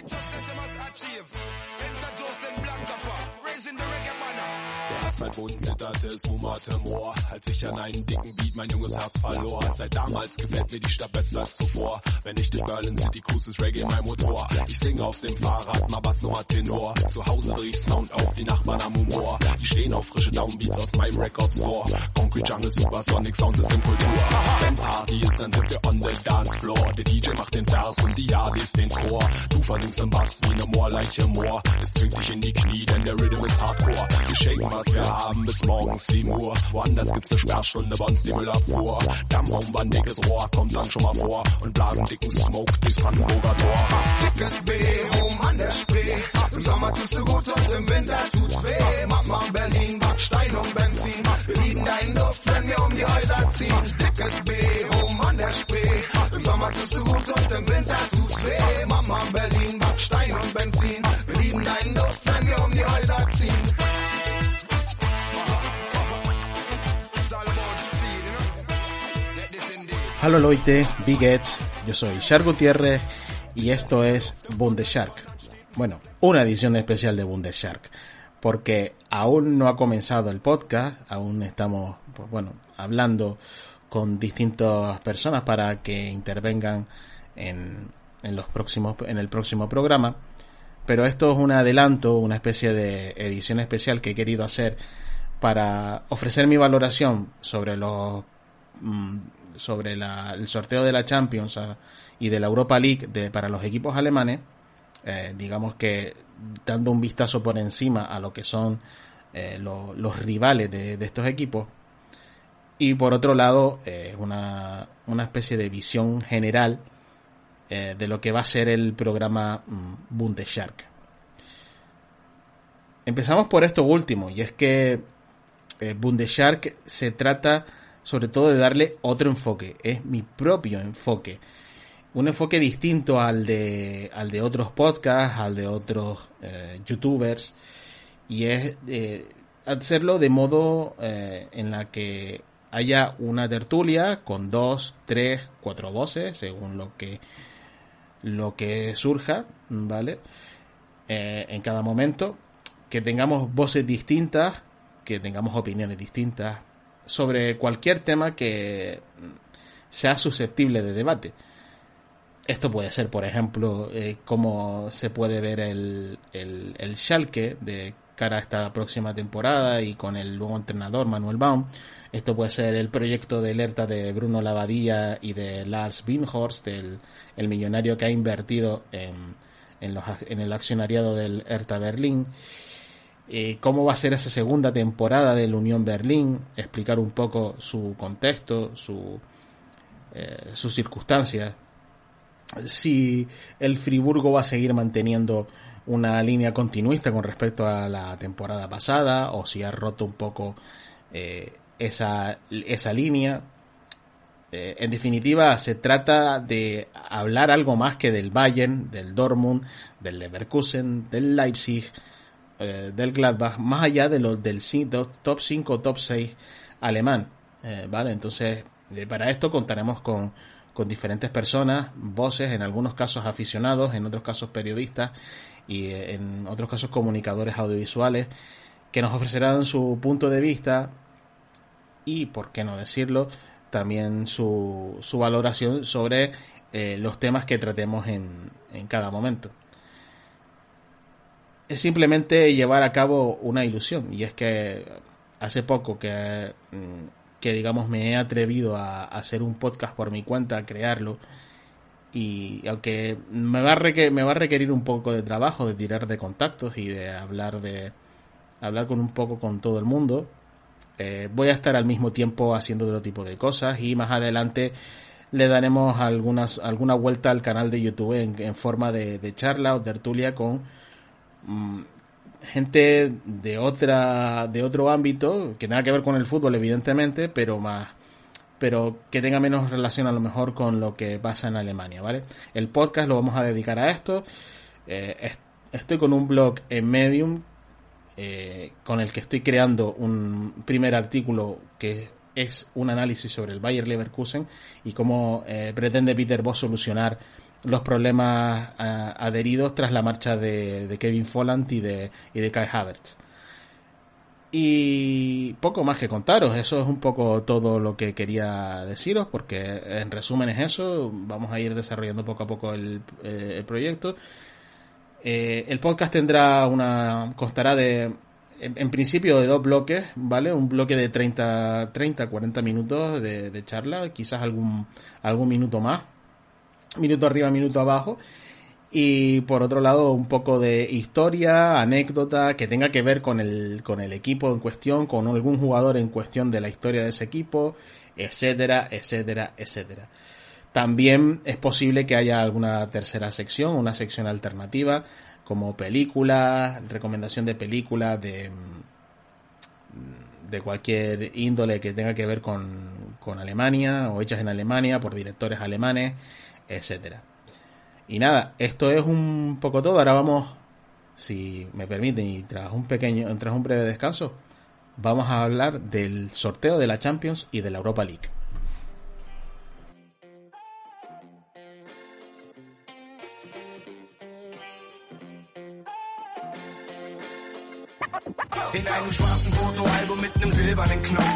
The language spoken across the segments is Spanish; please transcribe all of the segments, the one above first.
Righteousness they must achieve. Enter Joseph Black Als mein Mund zitterte, es wummerte Moor. Als ich an einen dicken Beat mein junges Herz verlor. Seit damals gefällt mir die Stadt besser als zuvor. Wenn ich durch Berlin City cruise, ist Reggae mein Motor. Ich singe auf dem Fahrrad, mal Bass, mal Tenor. Zu Hause dreh ich Sound auf, die Nachbarn am Humor. Die stehen auf frische Downbeats aus meinem Record Store. Concrete Jungle, Supersonic Sound System Kultur. Wenn Party ist, dann sind wir on the dance floor. Der DJ macht den Vers und die Adis den Chor. Du versinkst im Bass wie ne Moorleiche Moor. Es zwingt dich in die Knie, denn der Rhythm ist Hardcore. Wir shaken, was wir haben bis morgens 7 Uhr. Woanders gibt's ne Sperrstunde, bei uns die Müllabfuhr. Dammraum, war dickes Rohr, kommt dann schon mal vor. Und blasen dicken Smoke durchs Brandenburger Tor. Dickes B, oben an der Spree. Im Sommer tust du gut und im Winter tut's weh. Mama Berlin, Backstein und Benzin. Wir lieben deinen Duft, wenn wir um die Häuser ziehen. Dickes B, oben an der Spree. Im Sommer tust du gut und im Winter tut's weh. Mama Berlin, Backstein und Benzin. Wir lieben deinen Duft, wenn wir um die Häuser ziehen. Hola Loite, Big Edge, yo soy Shark Gutiérrez y esto es Bundeshark. Bueno, una edición especial de Bundeshark, porque aún no ha comenzado el podcast, aún estamos, pues bueno, hablando con distintas personas para que intervengan en, en los próximos, en el próximo programa. Pero esto es un adelanto, una especie de edición especial que he querido hacer para ofrecer mi valoración sobre los mm, sobre el sorteo de la Champions a, y de la Europa League de, para los equipos alemanes, eh, digamos que dando un vistazo por encima a lo que son eh, lo, los rivales de, de, estos equipos. Y por otro lado, eh, una, una, especie de visión general de lo que va a ser el programa mm, Bundeshark. Empezamos por esto último, y es que Bundeshark se trata sobre todo de darle otro enfoque, es mi propio enfoque. Un enfoque distinto al de, al de otros podcasts, al de otros eh, youtubers, y es eh, hacerlo de modo eh, en la que haya una tertulia con dos, tres, cuatro voces, según lo que, lo que surja, ¿vale? en cada momento, que tengamos voces distintas, que tengamos opiniones distintas, sobre cualquier tema que sea susceptible de debate. Esto puede ser, por ejemplo, eh, cómo se puede ver el, el, el, Schalke de cara a esta próxima temporada y con el nuevo entrenador Manuel Baum. Esto puede ser el proyecto de alerta de Bruno Lavadía y de Lars Binhorst, el, el millonario que ha invertido en, en, los, en el accionariado del Hertha Berlín. Eh, cómo va a ser esa segunda temporada del Unión Berlín, explicar un poco su contexto, su, eh, sus circunstancias, si el Friburgo va a seguir manteniendo una línea continuista con respecto a la temporada pasada o si ha roto un poco eh, esa, esa línea. Eh, en definitiva, se trata de hablar algo más que del Bayern, del Dortmund, del Leverkusen, del Leipzig, eh, del Gladbach, más allá de los del top 5 o top 6 alemán. ¿Vale? Entonces, para esto contaremos con, con diferentes personas, voces, en algunos casos aficionados, en otros casos periodistas y eh, en otros casos comunicadores audiovisuales, que nos ofrecerán su punto de vista y, por qué no decirlo, también su, su valoración sobre eh, los temas que tratemos en, en cada momento es simplemente llevar a cabo una ilusión. Y es que hace poco que, mm, que digamos, me he atrevido a, hacer un podcast por mi cuenta, a crearlo. Y aunque me va, a requerir, me va a requerir un poco de trabajo, de tirar de contactos y de hablar de hablar con un poco con todo el mundo, eh, voy a estar al mismo tiempo haciendo otro tipo de cosas y más adelante le daremos algunas, alguna vuelta al canal de YouTube en, en forma de, de charla o tertulia con Mm, gente de otra de otro ámbito que tenga que ver con el fútbol evidentemente pero más pero que tenga menos relación a lo mejor con lo que pasa en Alemania vale el podcast lo vamos a dedicar a esto eh, estoy con un blog en Medium eh, con el que estoy creando un primer artículo que es un análisis sobre el Bayer Leverkusen y cómo eh, pretende Peter Voss solucionar los problemas ah, adheridos tras la marcha de, Kevin Folland y de, y de Kai Havertz. Y poco más que contaros, eso es un poco todo lo que quería deciros, porque en resumen es eso, vamos a ir desarrollando poco a poco el, eh, proyecto. Eh, el podcast tendrá una, constará de, en, principio de dos bloques, ¿vale? Un bloque de 30, 30 40 minutos de, de charla, quizás algún, algún minuto más, minuto arriba, minuto abajo y por otro lado un poco de historia, anécdota que tenga que ver con el, con el equipo en cuestión, con algún jugador en cuestión de la historia de ese equipo, etcétera, etcétera, etcétera. También es posible que haya alguna tercera sección, una sección alternativa, como películas, recomendación de películas de, de cualquier índole que tenga que ver con, con Alemania o hechas en Alemania por directores alemanes, etcétera. Y nada, esto es un poco todo. Ahora vamos, si me permiten, y tras un pequeño, tras un breve descanso, vamos a hablar del sorteo de la Champions y de la Europa League. In einem schwarzen Fotoalbum mit einem silbernen Knopf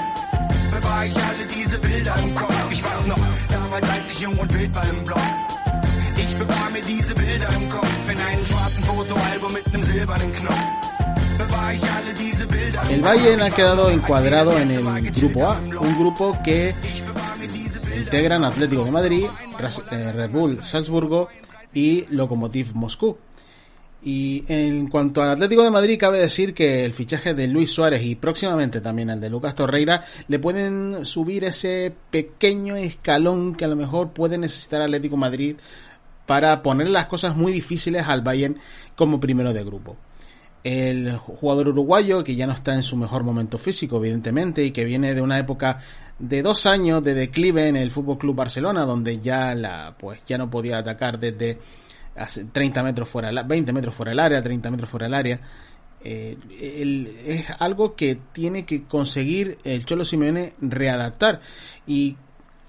bewahr ich alle diese Bilder im Kopf. Ich weiß noch, damals als ich jung und wild war im Block. El Bayern ha quedado encuadrado en el grupo A, un grupo que integran Atlético de Madrid, eh, Red Bull Salzburgo y Lokomotiv Moscú. Y en cuanto al Atlético de Madrid, cabe decir que el fichaje de Luis Suárez y próximamente también el de Lucas Torreira le pueden subir ese pequeño escalón que a lo mejor puede necesitar Atlético Madrid para poner las cosas muy difíciles al Bayern como primero de grupo. El jugador uruguayo, que ya no está en su mejor momento físico, evidentemente, y que viene de una época de dos años de declive en el Fútbol Club Barcelona, donde ya la, pues ya no podía atacar desde 30 metros fuera, 20 metros fuera del área, 30 metros fuera del área. Eh, es algo que tiene que conseguir el Cholo Simeone readaptar y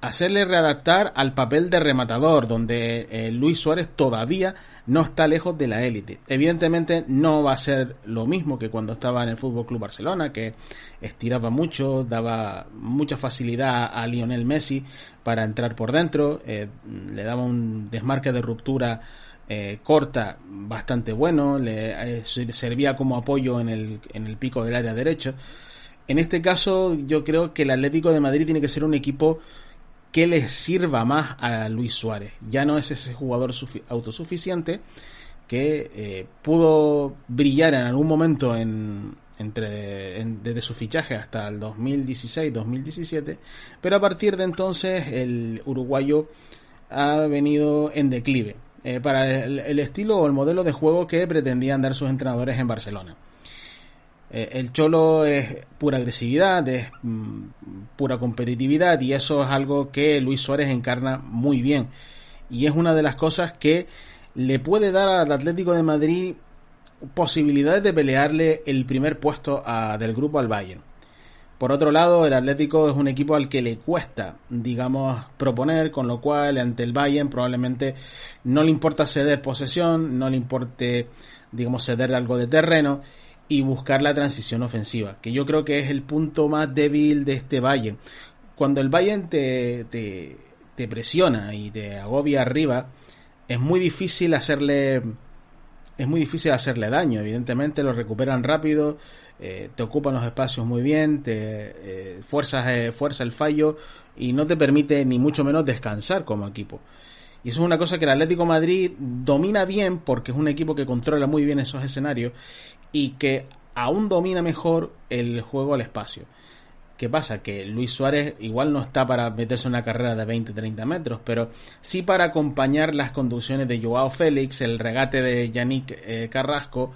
hacerle readaptar al papel de rematador, donde eh, Luis Suárez todavía no está lejos de la élite. Evidentemente no va a ser lo mismo que cuando estaba en el Fútbol Club Barcelona, que estiraba mucho, daba mucha facilidad a Lionel Messi para entrar por dentro, eh, le daba un desmarque de ruptura eh, corta bastante bueno, le servía como apoyo en el, en el pico del área derecho. En este caso, yo creo que el Atlético de Madrid tiene que ser un equipo que le sirva más a Luis Suárez. Ya no es ese jugador autosuficiente que eh, pudo brillar en algún momento en, entre, desde su fichaje hasta el 2016-2017, pero a partir de entonces el uruguayo ha venido en declive eh, para el estilo o el modelo de juego que pretendían dar sus entrenadores en Barcelona. Eh, el Cholo es pura agresividad, es mm, pura competitividad y eso es algo que Luis Suárez encarna muy bien. Y es una de las cosas que le puede dar al Atlético de Madrid posibilidades de pelearle el primer puesto del grupo al Bayern. Por otro lado, el Atlético es un equipo al que le cuesta, digamos, proponer, con lo cual ante el Bayern probablemente no le importa ceder posesión, no le importe, digamos, ceder algo de terreno y buscar la transición ofensiva, que yo creo que es el punto más débil de este Bayern. Cuando el Bayern te, te, presiona y te agobia arriba, es muy difícil hacerle es muy difícil hacerle daño. Evidentemente lo recuperan rápido, eh, te ocupan los espacios muy bien, te eh, eh, fuerza el fallo y no te permite ni mucho menos descansar como equipo. Y eso es una cosa que el Atlético Madrid domina bien porque es un equipo que controla muy bien esos escenarios y que aún domina mejor el juego al espacio. ¿Qué pasa? Que Luis Suárez igual no está para meterse en una carrera de 20-30 metros, pero sí para acompañar las conducciones de Joao Félix, el regate de Yannick eh, Carrasco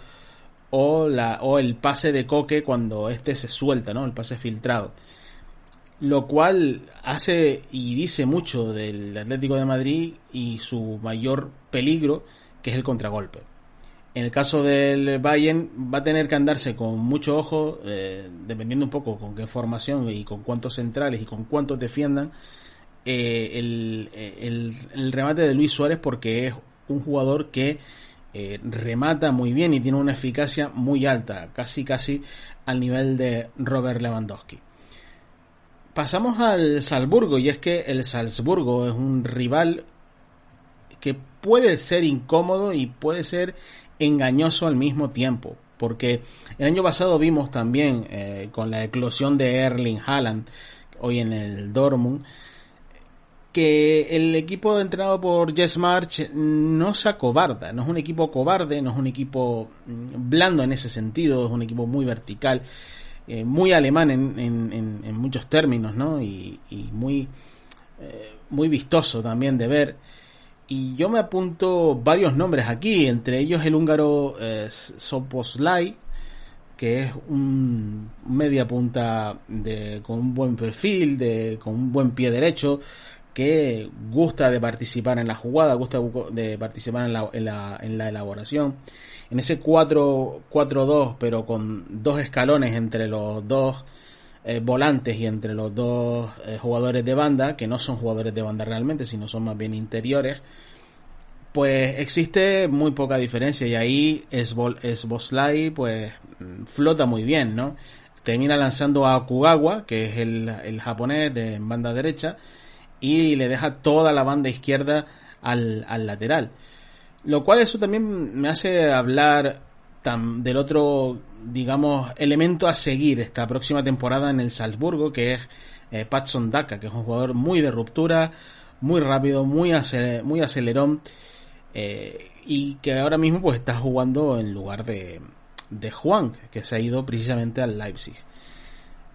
o, la, o el pase de Coque cuando este se suelta, ¿no? El pase filtrado. Lo cual hace y dice mucho del Atlético de Madrid y su mayor peligro, que es el contragolpe. En el caso del Bayern va a tener que andarse con mucho ojo, eh, dependiendo un poco con qué formación y con cuántos centrales y con cuántos defiendan, eh, el, el, remate de Luis Suárez porque es un jugador que eh, remata muy bien y tiene una eficacia muy alta, casi casi al nivel de Robert Lewandowski. Pasamos al Salzburgo y es que el Salzburgo es un rival que puede ser incómodo y puede ser engañoso al mismo tiempo. Porque el año pasado vimos también eh, con la eclosión de Erling Haaland, hoy en el Dortmund, que el equipo entrenado por Jess March no se acobarda, no es un equipo cobarde, no es un equipo mm, blando en ese sentido, es un equipo muy vertical, eh, muy alemán en, muchos términos, ¿no? Y, muy, eh, muy vistoso también de ver. Y yo me apunto varios nombres aquí, entre ellos el húngaro eh, Soposlai, que es un media punta de, con un buen perfil, de, con un buen pie derecho, que gusta de participar en la jugada, gusta de participar en la, en la, en la elaboración. En ese 4-4-2, pero con dos escalones entre los dos eh, volantes y entre los dos eh, jugadores de banda, que no son jugadores de banda realmente, sino son más bien interiores, pues existe muy poca diferencia y ahí es, es Boslai pues flota muy bien, ¿no? Termina lanzando a Kugawa, que es el, el japonés de banda derecha, y le deja toda la banda izquierda al, al lateral. Lo cual eso también me hace hablar del otro, digamos, elemento a seguir esta próxima temporada en el Salzburgo, que es eh, Patson Daka, que es un jugador muy de ruptura, muy rápido, muy, muy acelerón, eh, y que ahora mismo pues está jugando en lugar de, de Juan, que se ha ido precisamente al Leipzig.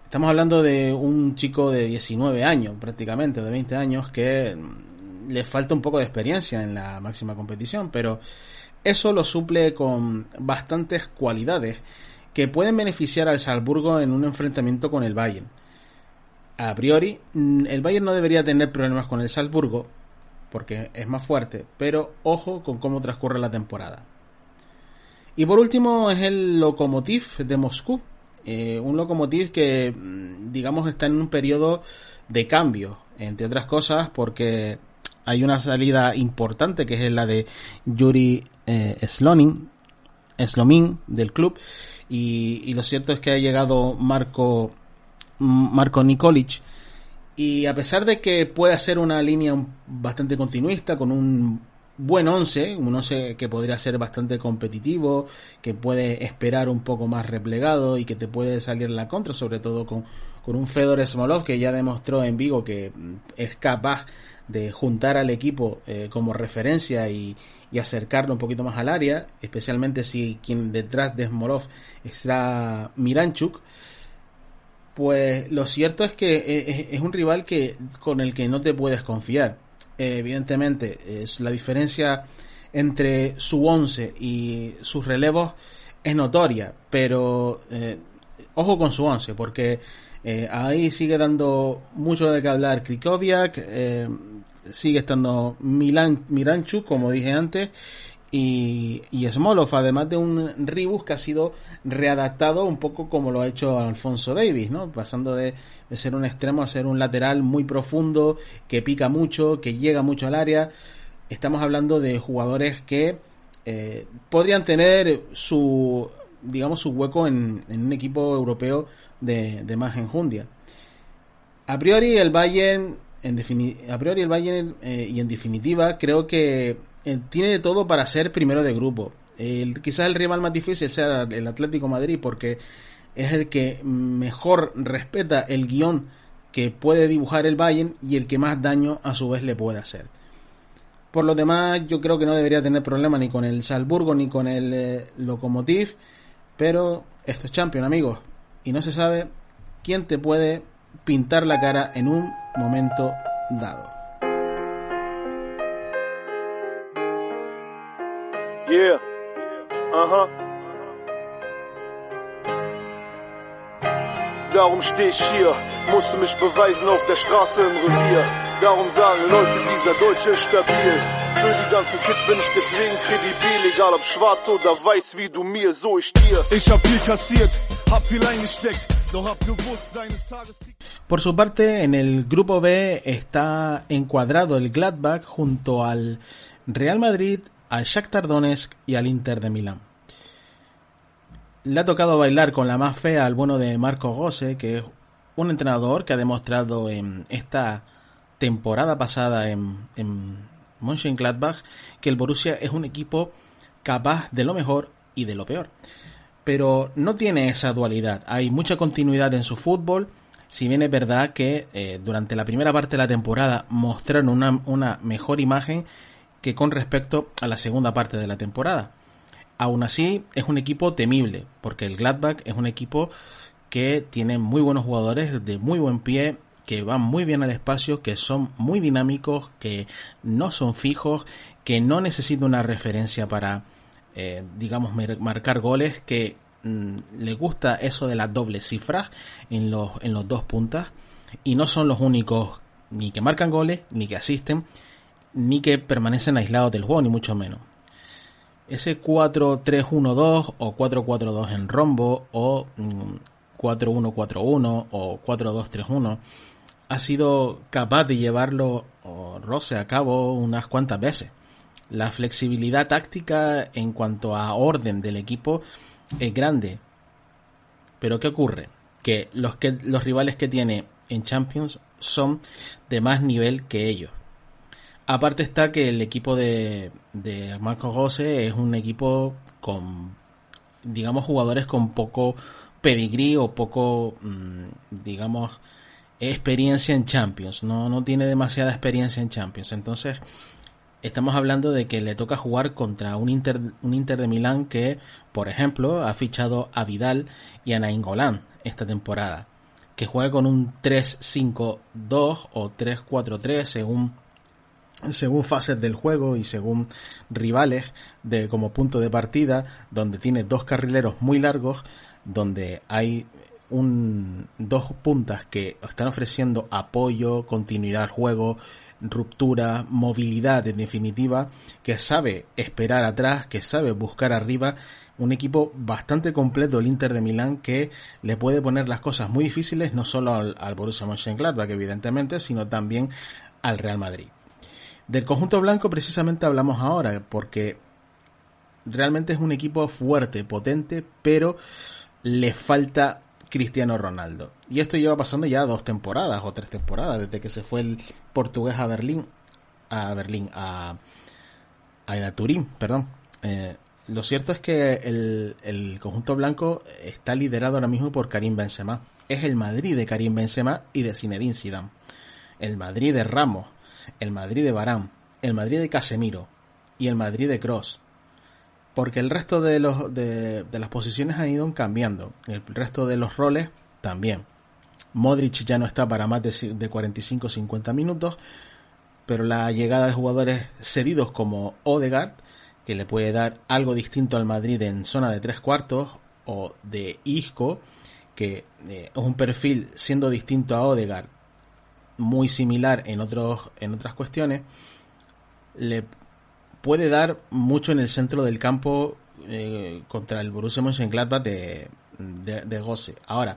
Estamos hablando de un chico de 19 años, prácticamente, de 20 años, que le falta un poco de experiencia en la máxima competición, pero eso lo suple con bastantes cualidades que pueden beneficiar al Salzburgo en un enfrentamiento con el Bayern. A priori, mm, el Bayern no debería tener problemas con el Salzburgo, porque es más fuerte, pero ojo con cómo transcurre la temporada. Y por último es el Lokomotiv de Moscú, eh, un locomotiv que, mm, digamos, está en un periodo de cambio, entre otras cosas, porque hay una salida importante que es la de Yuri eh, Slonin, Slomin del club, y, lo cierto es que ha llegado Marco, Marco Nikolic, y a pesar de que puede ser una línea bastante continuista, con un buen 11, un 11 que podría ser bastante competitivo, que puede esperar un poco más replegado y que te puede salir la contra, sobre todo con, con un Fedor Smolov que ya demostró en Vigo que mm, es capaz de juntar al equipo eh, como referencia y, y, acercarlo un poquito más al área, especialmente si quien detrás de Smolov está Miranchuk. Pues lo cierto es que eh, es un rival que con el que no te puedes confiar evidentemente, es la diferencia entre su 11 y sus relevos es notoria, pero eh, ojo con su 11, porque eh, ahí sigue dando mucho de qué hablar Krikoviak, eh, sigue estando Milan, Miranchu, como dije antes, y, y Smolov, además de un Ribus que ha sido readaptado un poco como lo ha hecho Alfonso Davis, ¿no? Pasando de, ser un extremo a ser un lateral muy profundo, que pica mucho, que llega mucho al área. Estamos hablando de jugadores que eh, podrían tener su, digamos, su hueco en, un equipo europeo de, más enjundia. A priori el Bayern, en a priori el Bayern eh, y en definitiva creo que eh, tiene todo para ser primero de grupo. Quizás el rival más difícil sea el Atlético Madrid porque es el que mejor respeta el guion que puede dibujar el Bayern y el que más daño a su vez le puede hacer. Por lo demás, yo creo que no debería tener problema ni con el Salzburgo ni con el eh, Lokomotiv, pero esto es Champion, amigos, y no se sabe quién te puede pintar la cara en un momento dado. Yeah. Aha. Darum steh ich hier, musste mich beweisen auf der Straße im Revier. Darum sagen Leute, dieser Deutsche ist stabil. Für die ganzen Kids bin ich deswegen kredibil, egal ob schwarz oder weiß, wie du mir, so ich dir. Ich hab viel kassiert, hab viel eingesteckt Por su parte, en el grupo B está encuadrado el Gladbach junto al Real Madrid, al Shakhtar Donetsk y al Inter de Milán. Le ha tocado bailar con la más fea al bueno de Marco Gose, que es un entrenador que ha demostrado en esta temporada pasada en, en Mönchengladbach que el Borussia es un equipo capaz de lo mejor y de lo peor. Pero no tiene esa dualidad. Hay mucha continuidad en su fútbol. Si bien es verdad que eh, durante la primera parte de la temporada mostraron una, mejor imagen que con respecto a la segunda parte de la temporada. Aún así, es un equipo temible, porque el Gladbach es un equipo que tiene muy buenos jugadores de muy buen pie, que van muy bien al espacio, que son muy dinámicos, que no son fijos, que no necesitan una referencia para, eh, digamos, marcar goles, que mm, le gusta eso de las dobles cifras en los, en los dos puntas, y no son los únicos ni que marcan goles, ni que asisten, ni que permanecen aislados del juego, ni mucho menos ese 4-3-1-2 o 4-4-2 en rombo o 4-1-4-1 mm, o 4-2-3-1 ha sido capaz de llevarlo o Rose a cabo unas cuantas veces. La flexibilidad táctica en cuanto a orden del equipo es grande. Pero ¿qué ocurre? Que los, que, los rivales que tiene en Champions son de más nivel que ellos. Aparte está que el equipo de, de Marco José es un equipo con, digamos, jugadores con poco pedigrí o poco, mm, digamos, experiencia en Champions. No, no tiene demasiada experiencia en Champions. Entonces, estamos hablando de que le toca jugar contra un Inter, un Inter de Milán que, por ejemplo, ha fichado a Vidal y a Nainggolan esta temporada. Que juega con un 3-5-2 o 3-4-3 según según fases del juego y según rivales de como punto de partida donde tiene dos carrileros muy largos donde hay un, dos puntas que están ofreciendo apoyo, continuidad al juego, ruptura, movilidad en definitiva, que sabe esperar atrás, que sabe buscar arriba, un equipo bastante completo el Inter de Milán que le puede poner las cosas muy difíciles no solo al, al Borussia Mönchengladbach evidentemente, sino también al Real Madrid. Del conjunto blanco precisamente hablamos ahora, porque realmente es un equipo fuerte, potente, pero le falta Cristiano Ronaldo. Y esto lleva pasando ya dos temporadas o tres temporadas, desde que se fue el portugués a Berlín, a Berlín, a, a, Turín, perdón. Eh, lo cierto es que el, el conjunto blanco está liderado ahora mismo por Karim Benzema. Es el Madrid de Karim Benzema y de Zinedine Zidane. El Madrid de Ramos, el Madrid de Barán, el Madrid de Casemiro y el Madrid de Cross. Porque el resto de, los, de, las posiciones han ido cambiando. El resto de los roles también. Modric ya no está para más de, de 45-50 minutos. Pero la llegada de jugadores cedidos como Odegaard, que le puede dar algo distinto al Madrid en zona de tres cuartos, o de Isco, que eh, es un perfil siendo distinto a Odegaard, muy similar en, otros, en otras cuestiones, le puede dar mucho en el centro del campo eh, contra el Borussia Mönchengladbach de, de, de Gosse. Ahora,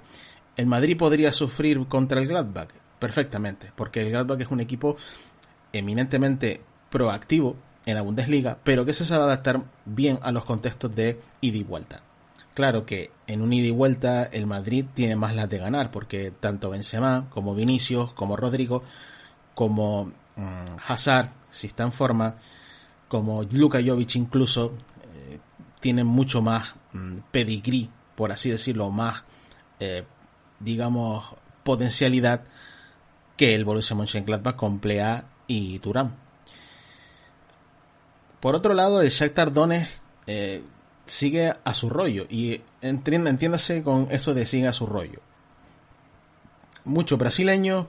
¿el Madrid podría sufrir contra el Gladbach? Perfectamente, porque el Gladbach es un equipo eminentemente proactivo en la Bundesliga, pero que se sabe adaptar bien a los contextos de ida y vuelta. Claro que en un ida y vuelta el Madrid tiene más las de ganar, porque tanto Benzema como Vinicius, como Rodrigo, como mm, Hazard, si está en forma, como Luka Jovic incluso, eh, tienen mucho más mm, pedigrí, por así decirlo, más, eh, digamos, potencialidad que el Borussia Mönchengladbach con Plea y Turán. Por otro lado, el Shakhtar Donetsk eh, sigue a su rollo. Y entiéndase con eso de sigue a su rollo. Muchos brasileños,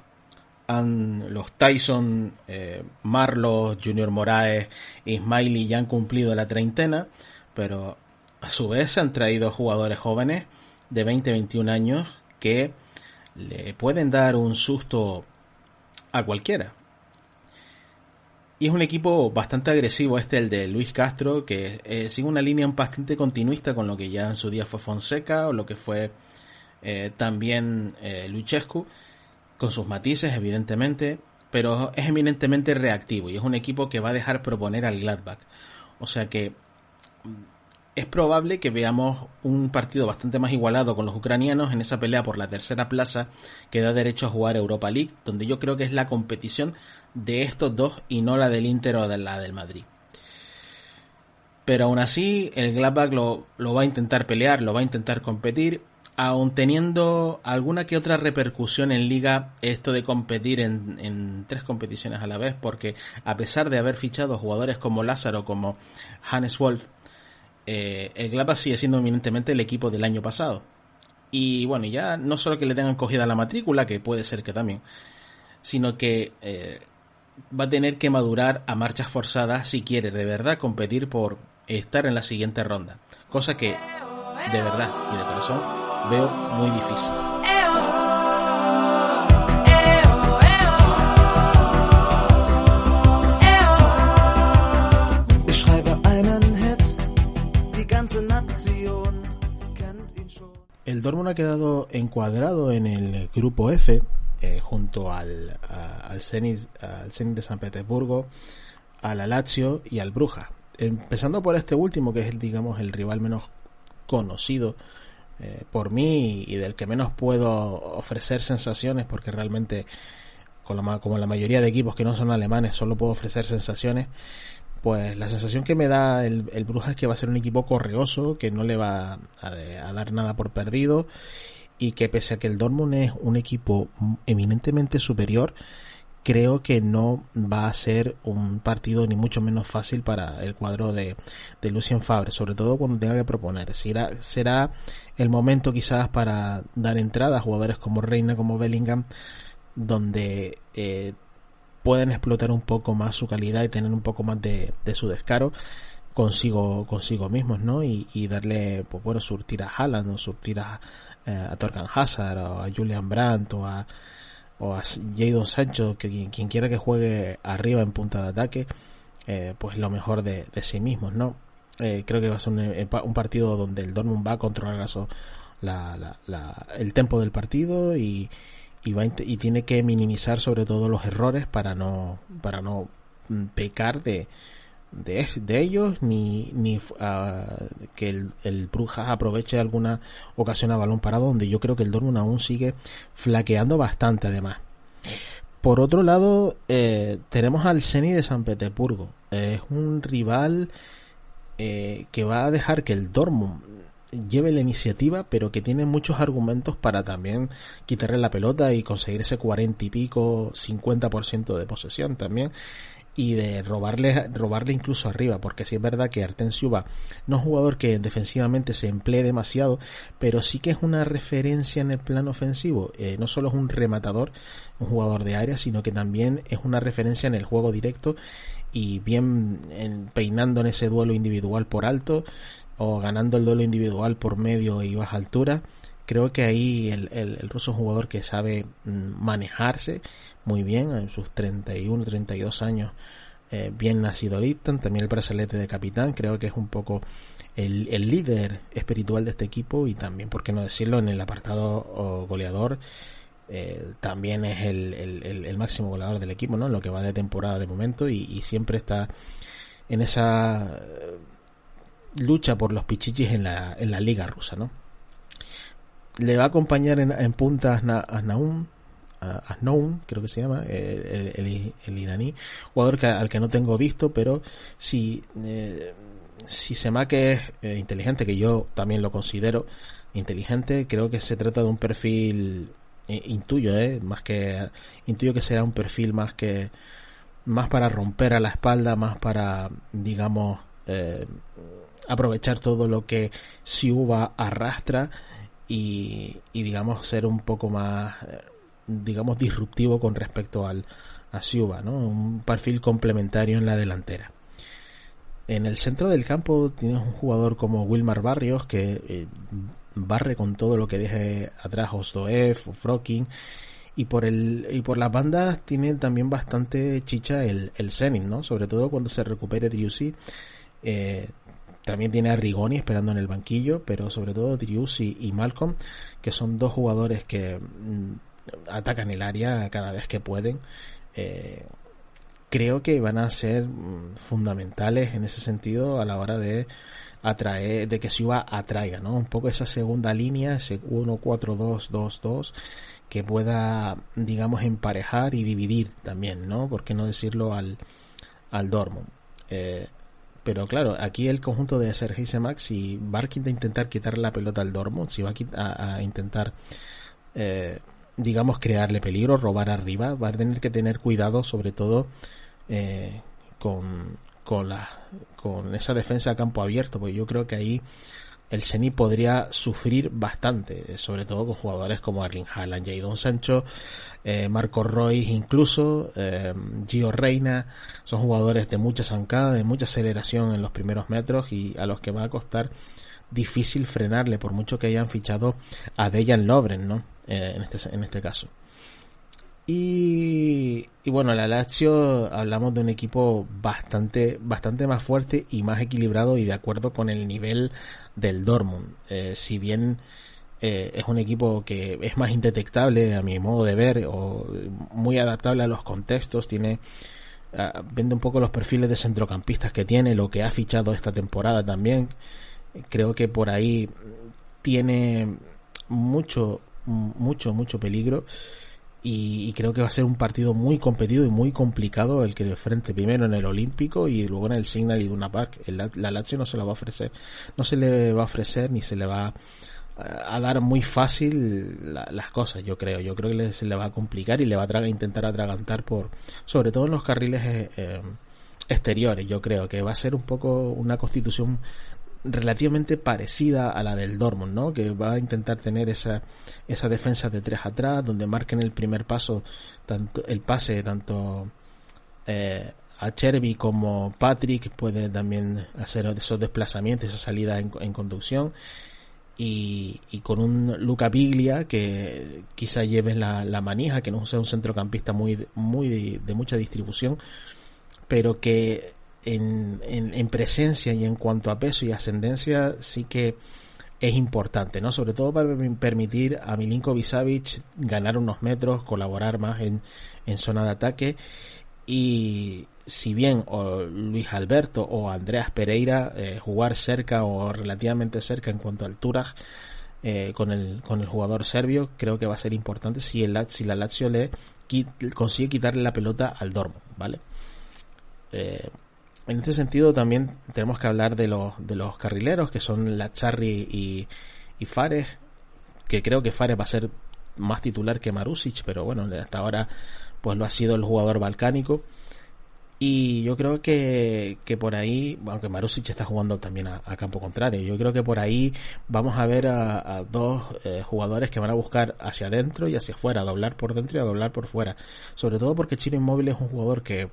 han, los Tyson, eh, Marlos, Junior Moraes, Ismaili ya han cumplido la treintena, pero a su vez se han traído jugadores jóvenes de 20-21 años que le pueden dar un susto a cualquiera. Y es un equipo bastante agresivo este, el de Luis Castro, que eh, sigue una línea bastante continuista con lo que ya en su día fue Fonseca o lo que fue eh, también eh, Luchescu, con sus matices, evidentemente, pero es eminentemente reactivo y es un equipo que va a dejar proponer al Gladbach. O sea que mm, es probable que veamos un partido bastante más igualado con los ucranianos en esa pelea por la tercera plaza que da derecho a jugar Europa League, donde yo creo que es la competición de estos dos y no la del Inter o de la del Madrid. Pero aún así, el Gladbach lo, lo va a intentar pelear, lo va a intentar competir aun teniendo alguna que otra repercusión en liga esto de competir en, tres competiciones a la vez, porque a pesar de haber fichado jugadores como Lázaro, como Hannes Wolf, eh, el Gladbach sigue siendo eminentemente el equipo del año pasado. Y bueno, ya no solo que le tengan cogida la matrícula, que puede ser que también, sino que eh, va a tener que madurar a marchas forzadas si quiere de verdad competir por estar en la siguiente ronda. Cosa que, de verdad y de corazón, veo muy difícil. El Dortmund ha quedado encuadrado en el grupo F eh, junto al, al, Zenit, al Zenit de San Petersburgo, al Lazio y al Bruja. Empezando por este último, que es el, digamos, el rival menos conocido eh, por mí y del que menos puedo ofrecer sensaciones porque realmente como la mayoría de equipos que no son alemanes solo puedo ofrecer sensaciones pues la sensación que me da el, el Bruja es que va a ser un equipo correoso que no le va a, dar nada por perdido y que pese a que el Dortmund es un equipo eminentemente superior creo que no va a ser un partido ni mucho menos fácil para el cuadro de, de Lucien Fabre, sobre todo cuando tenga que proponer. Será, será el momento quizás para dar entrada a jugadores como Reina, como Bellingham, donde eh, pueden explotar un poco más su calidad y tener un poco más de, de su descaro consigo consigo mismos, ¿no? Y, darle, pues bueno, surtir a Haaland o surtir a, eh, a Hazard o a Julian Brandt o a o a Jadon Sancho, que quien, quiera que juegue arriba en punta de ataque, eh, pues lo mejor de, sí mismos, ¿no? Eh, creo que va a ser eh, un, partido donde el Dortmund va a controlar el tempo del partido y, va y tiene que minimizar sobre todo los errores para no para no mm, pecar de, de, ellos ni, ni ah, que el, el, Brujas aproveche alguna ocasión a balón parado donde yo creo que el Dortmund aún sigue flaqueando bastante además. Por otro lado eh, tenemos al Ceni de San Petersburgo. Es un rival eh, que va a dejar que el Dortmund lleve la iniciativa pero que tiene muchos argumentos para también quitarle la pelota y conseguir ese cuarenta y pico 50% de posesión también y de robarle, robarle incluso arriba, porque sí es verdad que Artensiuba no es un jugador que defensivamente se emplee demasiado, pero sí que es una referencia en el plano ofensivo. Eh, no solo es un rematador, un jugador de área, sino que también es una referencia en el juego directo y bien peinando en ese duelo individual por alto o ganando el duelo individual por medio y baja altura creo que ahí el, el, ruso es un jugador que sabe mm, manejarse muy bien en sus 31, 32 años. Eh, bien nacido Lipton, también el brazalete de capitán, creo que es un poco el, el, líder espiritual de este equipo y también, por qué no decirlo, en el apartado goleador, eh, también es el, el, máximo goleador del equipo, ¿no? En lo que va de temporada de momento y, y siempre está en esa eh, lucha por los pichichis en la, en la liga rusa, ¿no? Le va a acompañar en, en punta a Naum, Asnoun, creo que se llama, eh, el, el, iraní, jugador que, al que no tengo visto, pero si, eh, si es eh, inteligente, que yo también lo considero inteligente, creo que se trata de un perfil, eh, intuyo, eh, más que, intuyo que será un perfil más que, más para romper a la espalda, más para, digamos, aprovechar todo lo que Siuba arrastra y, digamos ser un poco más digamos disruptivo con respecto al a Siuba, ¿no? Un perfil complementario en la delantera. En el centro del campo tienes un jugador como Wilmar Barrios que eh, barre con todo lo que deje atrás Ostoev o Frokin y por el y por las bandas tiene también bastante chicha el, el Zenit, ¿no? Sobre todo cuando se recupere Driussi eh, también tiene a Rigoni esperando en el banquillo, pero sobre todo Driussi y Malcolm, que son dos jugadores que mm, atacan el área cada vez que pueden. Eh, creo que van a ser mm, fundamentales en ese sentido a la hora de atraer, de que Suba atraiga, ¿no? Un poco esa segunda línea, ese 1-4-2-2-2, que pueda, digamos, emparejar y dividir también, ¿no? ¿Por qué no decirlo al, al Dortmund? Eh, pero claro, aquí el conjunto de Sergei Semak, si va a intentar quitar la pelota al Dortmund, si va a, intentar, eh, digamos, crearle peligro, robar arriba, va a tener que tener cuidado, sobre todo eh, con, con, la, con esa defensa a campo abierto, porque yo creo que ahí el Seni podría sufrir bastante, sobre todo con jugadores como Arling Haaland, Jadon Sancho, eh, Marco Roy, incluso eh, Gio Reina, son jugadores de mucha zancada, de mucha aceleración en los primeros metros y a los que va a costar difícil frenarle, por mucho que hayan fichado a Dejan Lovren, ¿no? Eh, en, este, en este caso. Y, y, bueno, la Lazio hablamos de un equipo bastante, bastante más fuerte y más equilibrado y de acuerdo con el nivel del Dortmund. Eh, si bien eh, es un equipo que es más indetectable a mi modo de ver o muy adaptable a los contextos, tiene uh, vende un poco los perfiles de centrocampistas que tiene, lo que ha fichado esta temporada también. Creo que por ahí tiene mucho, mucho, mucho peligro y, creo que va a ser un partido muy competido y muy complicado el que le frente primero en el Olímpico y luego en el Signal y Duna Park. la, Lazio no se lo va a ofrecer, no se le va a ofrecer ni se le va a, dar muy fácil las cosas, yo creo. Yo creo que se le va a complicar y le va a intentar atragantar por, sobre todo en los carriles eh, eh, exteriores. Yo creo que va a ser un poco una constitución relativamente parecida a la del Dortmund, ¿no? Que va a intentar tener esa, esa defensa de tres atrás, donde marquen el primer paso, tanto el pase tanto eh, a Cherby como Patrick puede también hacer esos desplazamientos, esa salida en, conducción. Y, y, con un Luca Piglia que quizá lleve la, la manija, que no sea un centrocampista muy, muy de mucha distribución, pero que en, en, presencia y en cuanto a peso y ascendencia sí que es importante, ¿no? Sobre todo para permitir a Milinko Savic ganar unos metros, colaborar más en, en zona de ataque y si bien Luis Alberto o Andreas Pereira eh, jugar cerca o relativamente cerca en cuanto a altura eh, con, el, con el jugador serbio, creo que va a ser importante si, el, si la Lazio le consigue quitarle la pelota al Dormo, ¿vale? Eh, en este sentido también tenemos que hablar de los, de los carrileros, que son Lacharri y, y Fares, que creo que Fares va a ser más titular que Marusic, pero bueno, hasta ahora pues lo ha sido el jugador balcánico. Y yo creo que, que por ahí, aunque Marusic está jugando también a, campo contrario, yo creo que por ahí vamos a ver a, dos eh, jugadores que van a buscar hacia adentro y hacia afuera, a doblar por dentro y a doblar por fuera. Sobre todo porque Chino Inmóvil es un jugador que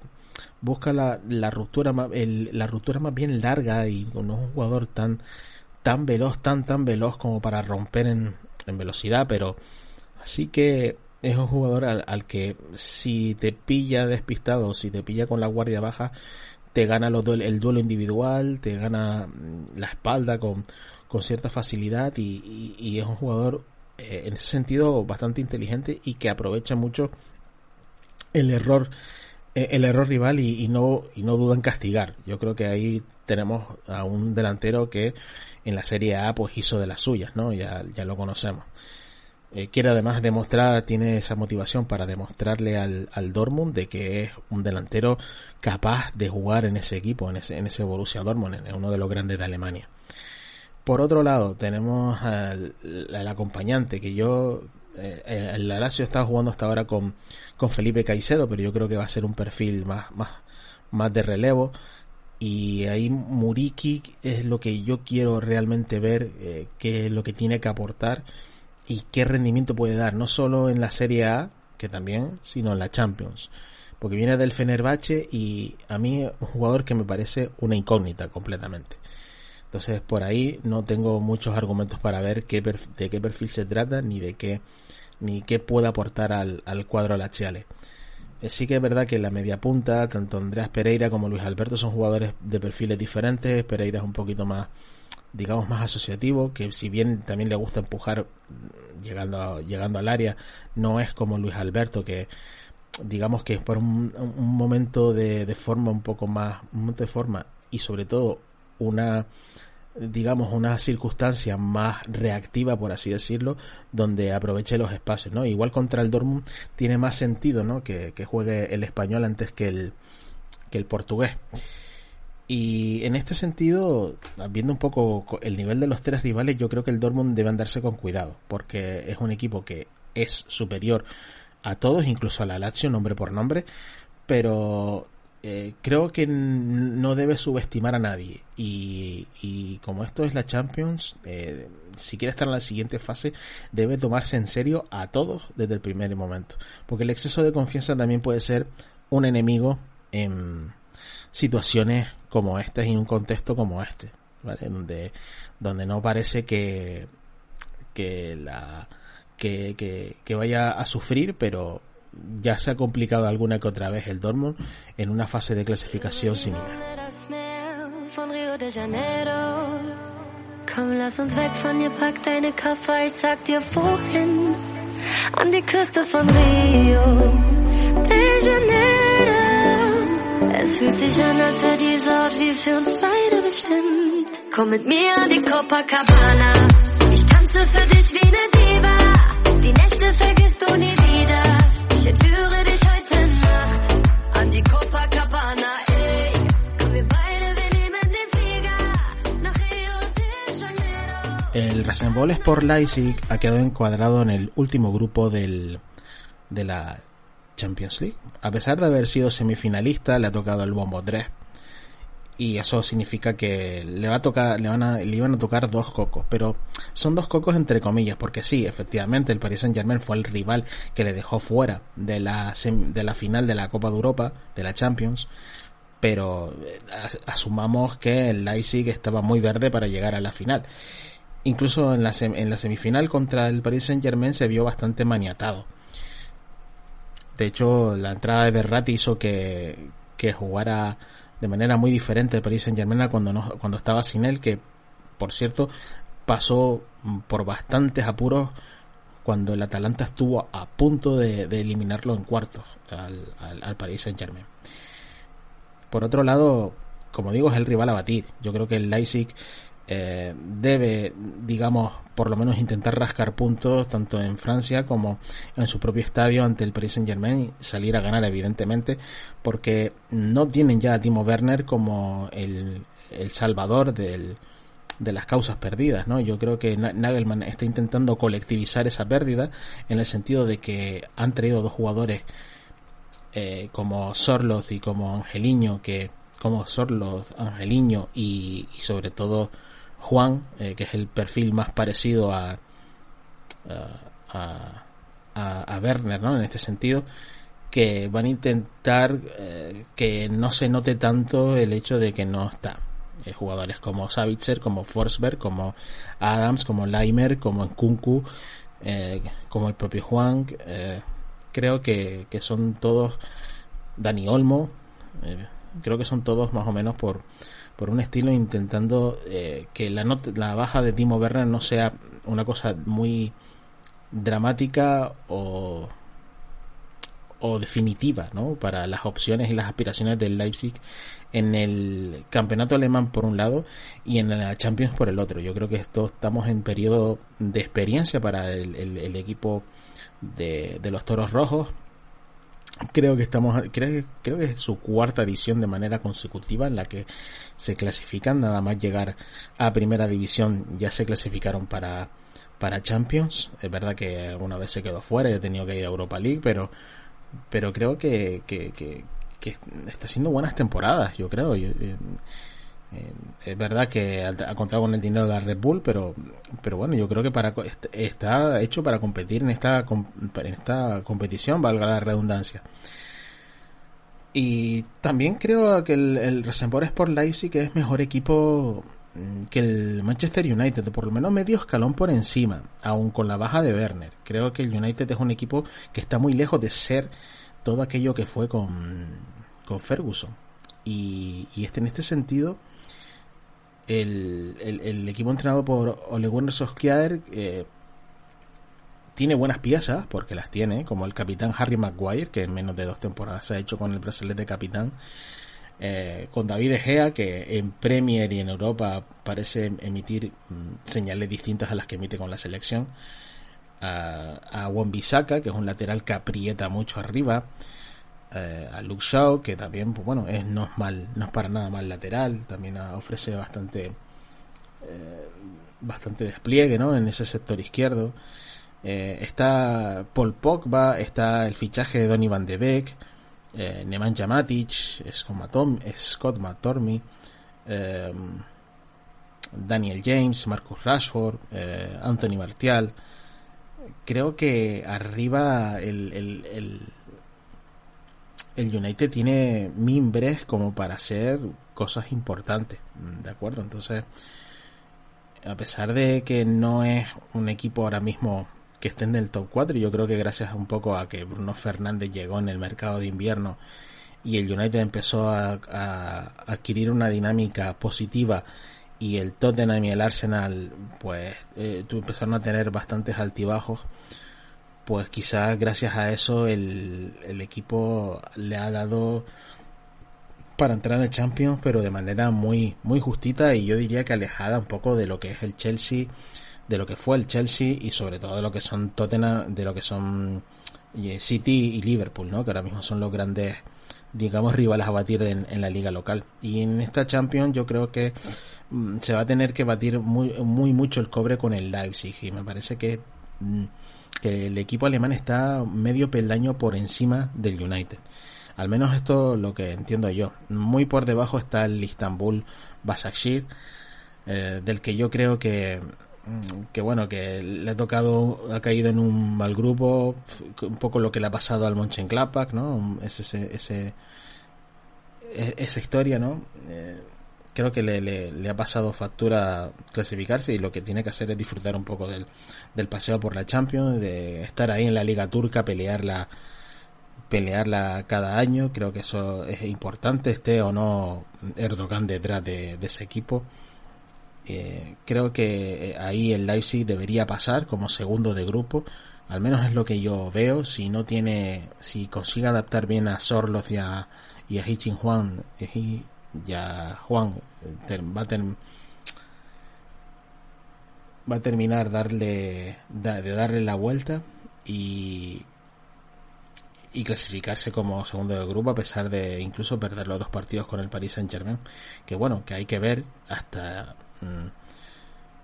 busca la, la ruptura más, la ruptura más bien larga y no es un jugador tan, tan veloz, tan, tan veloz como para romper en, en velocidad, pero así que es un jugador al, que si te pilla despistado, si te pilla con la guardia baja, te gana el duelo individual, te gana mm, la espalda con, con cierta facilidad y, es un jugador eh, en ese sentido bastante inteligente y que aprovecha mucho el error eh, el error rival y, no y no duda en castigar. Yo creo que ahí tenemos a un delantero que en la Serie A pues hizo de las suyas, ¿no? Ya, ya lo conocemos. Eh, quiere además demostrar, tiene esa motivación para demostrarle al, al Dortmund de que es un delantero capaz de jugar en ese equipo, en ese, en ese Borussia Dortmund, en uno de los grandes de Alemania. Por otro lado, tenemos al, acompañante que yo, eh, el Lazio está jugando hasta ahora con, con Felipe Caicedo, pero yo creo que va a ser un perfil más, más, más de relevo y ahí Muriki es lo que yo quiero realmente ver, eh, qué es lo que tiene que aportar y qué rendimiento puede dar, no solo en la Serie A, que también, sino en la Champions. Porque viene del Fenerbahce y a mí es un jugador que me parece una incógnita completamente. Entonces por ahí no tengo muchos argumentos para ver qué de qué perfil se trata ni de qué ni qué puede aportar al, al cuadro laziale. eh, sí que es verdad que la media punta, tanto Andreas Pereira como Luis Alberto son jugadores de perfiles diferentes. Pereira es un poquito más, digamos, más asociativo, que si bien también le gusta empujar llegando, llegando al área, no es como Luis Alberto que digamos que por un, momento de, de forma un poco más, un momento de forma y sobre todo una digamos, una circunstancia más reactiva, por así decirlo, donde aproveche los espacios, ¿no? Igual contra el Dortmund tiene más sentido, ¿no? Que, juegue el español antes que el, que el portugués. Y en este sentido, viendo un poco el nivel de los tres rivales, yo creo que el Dortmund debe andarse con cuidado, porque es un equipo que es superior a todos, incluso a la Lazio, nombre por nombre, pero eh, creo que no debe subestimar a nadie. Y, como esto es la Champions, eh, si quiere estar en la siguiente fase, debe tomarse en serio a todos desde el primer momento. Porque el exceso de confianza también puede ser un enemigo en situaciones como esta y un contexto como este, ¿vale? Donde, donde no parece que, que la, que, que, que vaya a sufrir, pero ya se ha complicado alguna que otra vez el Dortmund en una fase de clasificación similar. El Rasenball Sport Leipzig ha quedado encuadrado en el último grupo del, de la Champions League. A pesar de haber sido semifinalista, le ha tocado el bombo 3 y eso significa que le va a tocar le van a le iban a tocar dos cocos. Pero son dos cocos entre comillas porque sí efectivamente el Paris Saint Germain fue el rival que le dejó fuera de la de la final de la Copa de Europa de la Champions. Pero eh, asumamos que el Leipzig estaba muy verde para llegar a la final. Incluso en la, en la semifinal contra el Paris Saint Germain se vio bastante maniatado de hecho la entrada de Berratti hizo que que jugara de manera muy diferente el Paris Saint Germain cuando, no, cuando estaba sin él, que por cierto pasó por bastantes apuros cuando el Atalanta estuvo a punto de, eliminarlo en cuartos al, al, Paris Saint Germain. Por otro lado, como digo, es el rival a batir. Yo creo que el Leipzig eh, debe, digamos, por lo menos intentar rascar puntos tanto en Francia como en su propio estadio ante el Paris Saint Germain y salir a ganar evidentemente porque no tienen ya a Timo Werner como el, el salvador del, de las causas perdidas, ¿no? Yo creo que Nagelman está intentando colectivizar esa pérdida en el sentido de que han traído dos jugadores eh, como Sorloth y como Angeliño que como Sorloth, Angeliño y sobre todo Juan, eh, que es el perfil más parecido a, a, a, Werner, ¿no? En este sentido, que van a intentar eh, que no se note tanto el hecho de que no está. Eh, jugadores como Savitzer, como Forsberg, como Adams, como Leimer, como Nkunku, como el propio Juan. creo que, que, son todos Dani Olmo. creo que son todos más o menos por por un estilo intentando eh, que la, la baja de Timo Werner no sea una cosa muy dramática o, o definitiva ¿no? para las opciones y las aspiraciones del Leipzig en el campeonato alemán por un lado y en la Champions por el otro. Yo creo que esto estamos en periodo de experiencia para el, equipo de los Toros Rojos creo que estamos creo, creo que es su cuarta edición de manera consecutiva en la que se clasifican nada más llegar a primera división ya se clasificaron para para Champions. Es verdad que alguna vez se quedó fuera y ha tenido que ir a Europa League pero pero creo que, que, que, está haciendo buenas temporadas yo creo. Eh, eh, es verdad que ha, contado con el dinero de la Red Bull, pero, pero bueno, yo creo que para está hecho para competir en esta, en esta competición, valga la redundancia. Y también creo que el, el Sport Leipzig es mejor equipo mm, que el Manchester United, por lo menos medio escalón por encima, aún con la baja de Werner. Creo que el United es un equipo que está muy lejos de ser todo aquello que fue con, con Ferguson. Y, y este, en este sentido, el, el, equipo entrenado por Ole Gunnar Solskjaer eh, tiene buenas piezas, porque las tiene, como el capitán Harry Maguire, que en menos de dos temporadas se ha hecho con el brazalete de capitán. Eh, con David Egea, que en Premier y en Europa parece emitir mm, señales distintas a las que emite con la selección. A, a Bisaka, que es un lateral que aprieta mucho arriba. Eh, a Luke Shaw, que también, pues bueno, es, no, es mal, no es para nada mal lateral, también ofrece bastante, eh, bastante despliegue ¿no? en ese sector izquierdo. está Paul Pogba, está el fichaje de Donny Van de Beek, eh, Nemanja Matic, Scott Matormi, Daniel James, Marcus Rashford, eh, Anthony Martial. Creo que arriba el, el, United tiene mimbres como para hacer cosas importantes, ¿de acuerdo? Entonces, a pesar de que no es un equipo ahora mismo que estén en el top 4. Y yo creo que gracias un poco a que Bruno Fernández llegó en el mercado de invierno y el United empezó a, adquirir una dinámica positiva y el Tottenham y el Arsenal pues eh, empezaron a tener bastantes altibajos pues quizás gracias a eso el, el equipo le ha dado para entrar en el Champions pero de manera muy muy justita y yo diría que alejada un poco de lo que es el Chelsea de lo que fue el Chelsea y sobre todo de lo que son Tottenham, de lo que son eh, City y Liverpool, ¿no? Que ahora mismo son los grandes, digamos, rivales a batir en, la liga local. Y en esta Champions yo creo que mm, se va a tener que batir muy, muy mucho el cobre con el Leipzig y me parece que, mm, que el equipo alemán está medio peldaño por encima del United. Al menos esto lo que entiendo yo. Muy por debajo está el Istanbul Basakshir, eh, del que yo creo que Mm, que bueno, que le ha tocado, ha caído en un mal grupo, un poco lo que le ha pasado al Mönchengladbach, ¿no? ese, ese, e, esa historia, ¿no? Eh, creo que le, le, ha pasado factura clasificarse y lo que tiene que hacer es disfrutar un poco del, del paseo por la Champions, de estar ahí en la Liga Turca, pelearla pelearla cada año, creo que eso es importante, esté o no Erdogan detrás de ese equipo eh, creo que eh, ahí el Leipzig debería pasar como segundo de grupo. Al menos es lo que yo veo. Si no tiene, si consigue adaptar bien a Sorloth y a, y a Hichin Juan, y Juan va a, va a terminar darle, de darle la vuelta y, y clasificarse como segundo de grupo a pesar de incluso perder los dos partidos con el Paris Saint Germain. Que bueno, que hay que ver hasta Mm,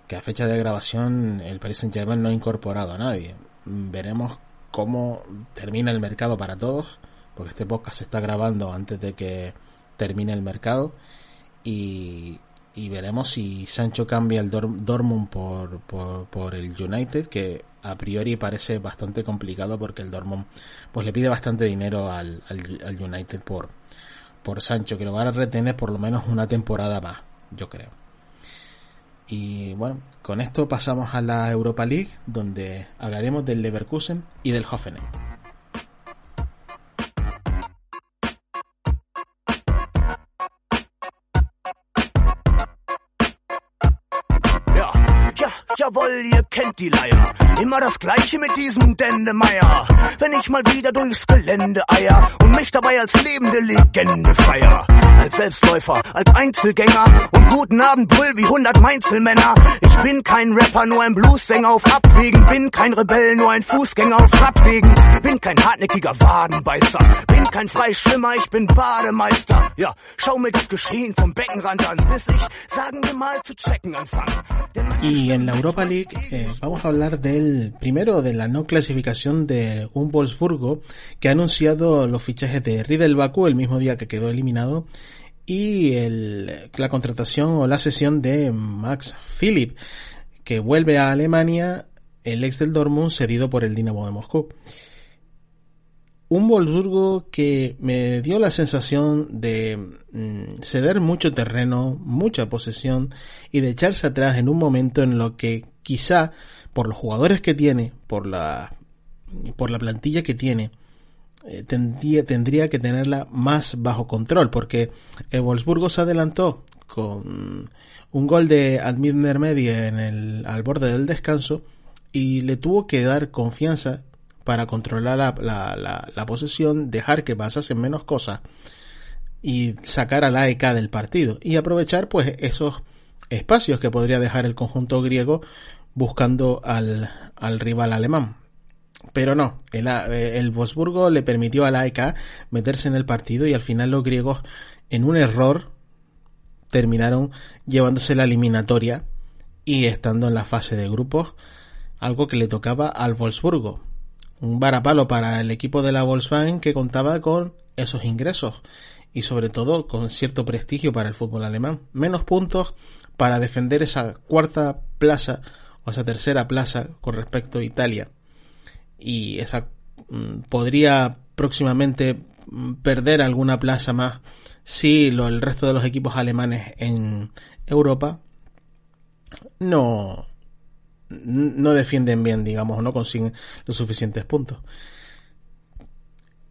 que a fecha de grabación el Paris Saint Germain no ha incorporado a nadie. Mm, veremos cómo termina el mercado para todos, porque este podcast se está grabando antes de que termine el mercado y, veremos si Sancho cambia el Dortmund por, por, el United, que a priori parece bastante complicado porque el Dortmund pues le pide bastante dinero al, al United por, por Sancho, que lo va a retener por lo menos una temporada más, yo creo. Y bueno, con esto pasamos a la Europa League, donde hablaremos del Leverkusen y del Hoffenheim. Ihr kennt die Leier. Immer das gleiche mit diesem Dendemeier. Wenn ich mal wieder durchs Gelände eier und mich dabei als lebende Legende feier. Als Selbstläufer, als Einzelgänger und guten Abend brüll wie hundert Mainzelmänner. Ich bin kein Rapper, nur ein Bluessänger auf Abwägen. Bin kein Rebell, nur ein Fußgänger auf Radwegen. Bin kein hartnäckiger Wadenbeißer. Bin kein Freischwimmer, ich bin Bademeister. Ja, schau mir das Geschehen vom Beckenrand an, bis ich, sagen wir mal, zu checken anfange. Y en la Europa League eh, vamos a hablar del primero de la no clasificación de un Wolfsburgo que ha anunciado los fichajes de Riedel Baku el mismo día que quedó eliminado y la contratación o la sesión de Max Philipp que vuelve a Alemania el ex del Dortmund cedido por el Dinamo de Moscú un Wolfsburgo que me dio la sensación de mm, ceder mucho terreno, mucha posesión y de echarse atrás en un momento en lo que quizá por los jugadores que tiene, por la por la plantilla que tiene, eh, tendría, tendría que tenerla más bajo control, porque el Wolfsburgo se adelantó con un gol de Admir Media en el, al borde del descanso y le tuvo que dar confianza para controlar la, la, la, posesión, dejar que pasasen menos cosas y sacar a la AEK del partido y aprovechar pues esos espacios que podría dejar el conjunto griego buscando al, al rival alemán. Pero no, el, el le permitió a la AEK meterse en el partido y al final los griegos en un error terminaron llevándose la eliminatoria y estando en la fase de grupos, algo que le tocaba al Wolfsburgo. Un varapalo para el equipo de la Volkswagen que contaba con esos ingresos y sobre todo con cierto prestigio para el fútbol alemán. Menos puntos para defender esa cuarta plaza o esa tercera plaza con respecto a Italia. Y esa mm, podría próximamente mm, perder alguna plaza más si lo, el resto de los equipos alemanes en Europa no no defienden bien, digamos, no consiguen los suficientes puntos.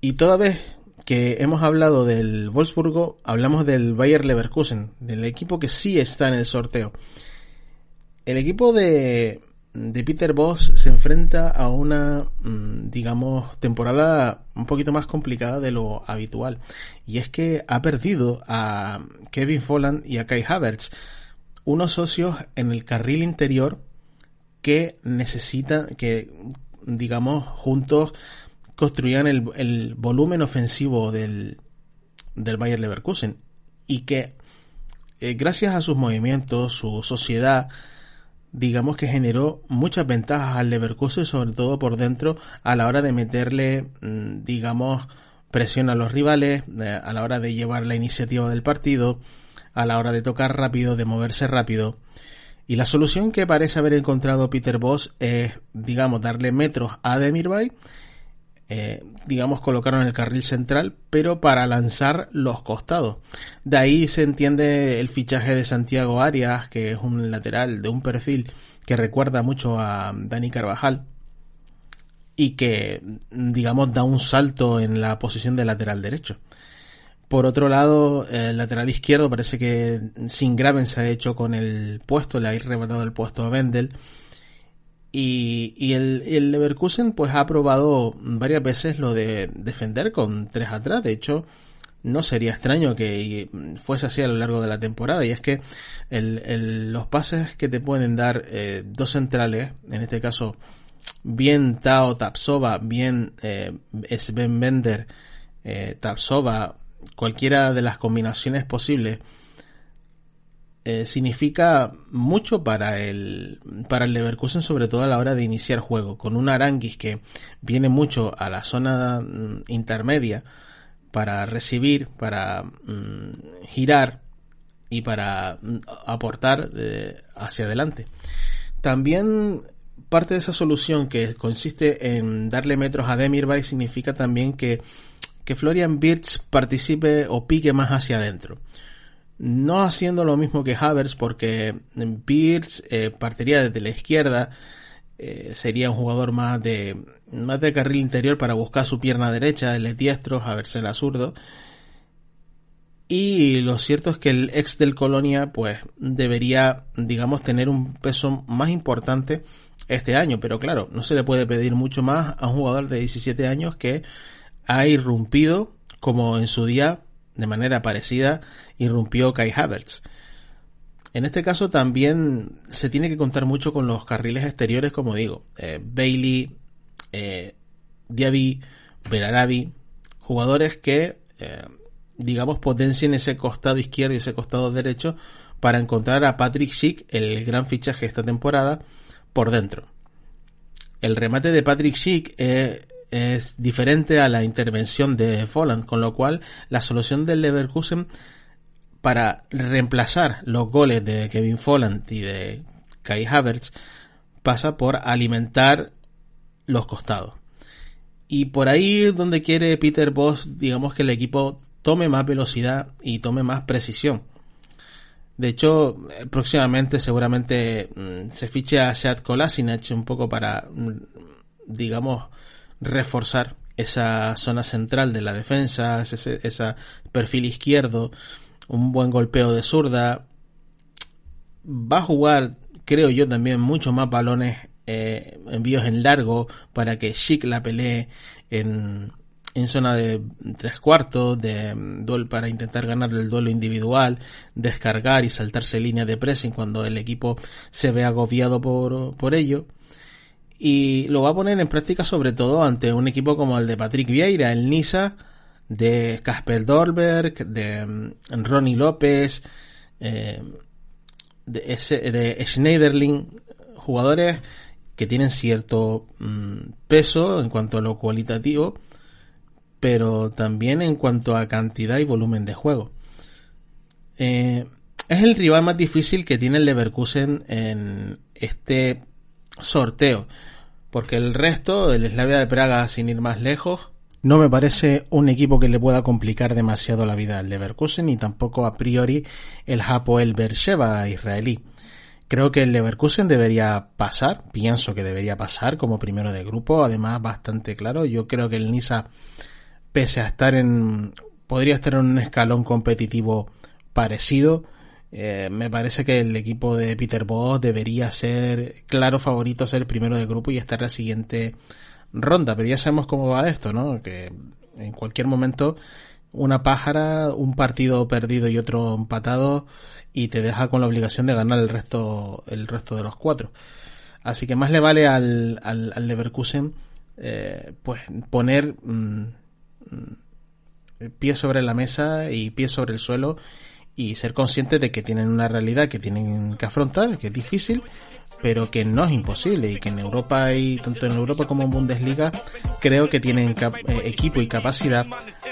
Y toda vez que hemos hablado del Wolfsburgo, hablamos del Bayer Leverkusen, del equipo que sí está en el sorteo. El equipo de, de Peter Boss se enfrenta a una, mm, digamos, temporada un poquito más complicada de lo habitual. Y es que ha perdido a Kevin Folland y a Kai Havertz, unos socios en el carril interior que necesitan, que, digamos, juntos construían el, el volumen ofensivo del, del Bayer Leverkusen y que eh, gracias a sus movimientos, su sociedad, digamos que generó muchas ventajas al Leverkusen, sobre todo por dentro, a la hora de meterle, mm, digamos, presión a los rivales, eh, a la hora de llevar la iniciativa del partido, a la hora de tocar rápido, de moverse rápido. Y la solución que parece haber encontrado Peter Boss es, digamos, darle metros a Demirbay eh, digamos, colocaron el carril central, pero para lanzar los costados. De ahí se entiende el fichaje de Santiago Arias, que es un lateral de un perfil que recuerda mucho a Dani Carvajal y que, digamos, da un salto en la posición de lateral derecho. Por otro lado, el lateral izquierdo parece que Sin Graven se ha hecho con el puesto, le ha arrebatado el puesto a Wendel y, y el, Leverkusen pues ha probado varias veces lo de defender con tres atrás. De hecho, no sería extraño que fuese así a lo largo de la temporada. Y es que los pases que te pueden dar eh, dos centrales, en este caso bien Tao Tapsova, bien eh, Sven Bender eh, Tapsova, cualquiera de las combinaciones posibles, eh, significa mucho para el, para el Leverkusen, sobre todo a la hora de iniciar juego, con un Aranguis que viene mucho a la zona mm, intermedia para recibir, para mm, girar y para mm, aportar eh, hacia adelante. También parte de esa solución que consiste en darle metros a Demirbay significa también que, que Florian Birch participe o pique más hacia adentro. No haciendo lo mismo que Havers porque Pierce eh, partiría desde la izquierda eh, sería un jugador más de más de carril interior para buscar su pierna derecha él es diestro Havers era zurdo. Y lo cierto es que el ex del Colonia pues debería digamos tener un peso más importante este año. Pero claro no se le puede pedir mucho más a un jugador de 17 años que ha irrumpido como en su día de manera parecida irrumpió Kai Havertz. En este caso también se tiene que contar mucho con los carriles exteriores, como digo, eh, Bailey, eh, Diaby, Belarabi, jugadores que, eh, digamos, potencien ese costado izquierdo y ese costado derecho para encontrar a Patrick Schick, el gran fichaje esta temporada, por dentro. El remate de Patrick Schick es diferente a la intervención de Folland, con lo cual la solución del Leverkusen para reemplazar los goles de Kevin Folland y de Kai Havertz pasa por alimentar los costados. Y por ahí donde quiere Peter Boss, digamos que el equipo tome más velocidad y tome más precisión. De hecho, próximamente seguramente mm, se fiche a Seat Kolasinac un poco para, mm, digamos, reforzar esa zona central de la defensa, ese, perfil izquierdo, un buen golpeo de zurda. Va a jugar, creo yo, también mucho más balones, eh, envíos en largo para que Chic la pelee en, en zona de tres cuartos, de mm, duel para intentar ganar el duelo individual, descargar y saltarse línea de pressing cuando el equipo se ve agobiado por, por ello. Y lo va a poner en práctica sobre todo ante un equipo como el de Patrick Vieira, el Nisa, de Casper Dolberg, de mm, Ronnie López, eh, de, de Schneiderlin, jugadores que tienen cierto mm, peso en cuanto a lo cualitativo, pero también en cuanto a cantidad y volumen de juego. Eh, es el rival más difícil que tiene el Leverkusen en este sorteo, porque el resto, el Slavia de Praga, sin ir más lejos, no me parece un equipo que le pueda complicar demasiado la vida al Leverkusen ni tampoco a priori el Hapoel Beersheba israelí. Creo que el Leverkusen debería pasar, pienso que debería pasar como primero de grupo, además bastante claro. Yo creo que el Nisa pese a estar en, podría estar en un escalón competitivo parecido. Eh, me parece que el equipo de Peter Bosz debería ser claro favorito a ser primero del grupo y estar en la siguiente ronda. Pero ya sabemos cómo va esto, ¿no? Que en cualquier momento una pájara, un partido perdido y otro empatado y te deja con la obligación de ganar el resto, el resto de los cuatro. Así que más le vale al, al, Leverkusen eh, pues poner mm, Mm, pie sobre la mesa y pie sobre el suelo y ser conscientes de que tienen una realidad que tienen que afrontar, que es difícil, pero que no es imposible y que en Europa y tanto en Europa como en Bundesliga creo que tienen eh, equipo y capacidad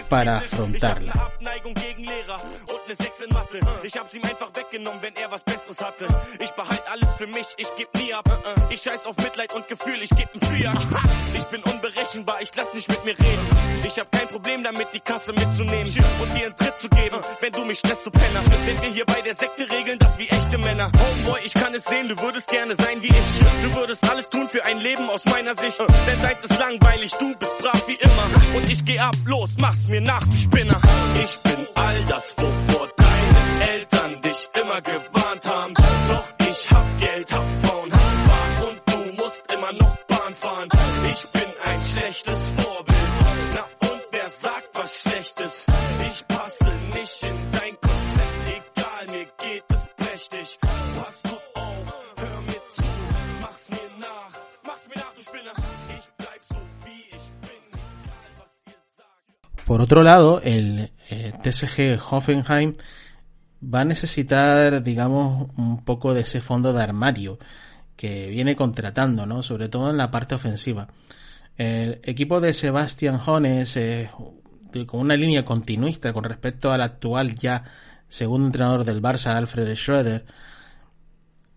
para afrontarla. eine 6 in Mathe. Ich hab's ihm einfach weggenommen, wenn was Besseres hatte. Ich behalt alles für mich, ich geb nie ab. Ich scheiß auf Mitleid und Gefühl, ich geb ein Fiat. Ich bin unberechenbar, ich lass nicht mit mir reden. Ich hab kein Problem damit, die Kasse mitzunehmen und dir einen Tritt zu geben, wenn du mich stresst, du Penner. Wenn wir hier bei der Sekte regeln, das wie echte Männer. Homeboy, ich kann es sehen, du würdest gerne sein wie ich. Du würdest alles tun für ein Leben aus meiner Sicht. Denn deins ist langweilig, du bist brav wie immer. Und ich geh ab, los, mach's mir nach, du Spinner. Ich bin all das, wovor Eltern dich immer gewarnt haben. Doch ich hab Geld, hab Por otro lado, el eh, TSG Hoffenheim va a necesitar, digamos, un poco de ese fondo de armario que viene contratando, ¿no? Sobre todo en la parte ofensiva. El equipo de Sebastian Jones, eh, con una línea continuista con respecto al actual ya segundo entrenador del Barça, Alfred Schroeder,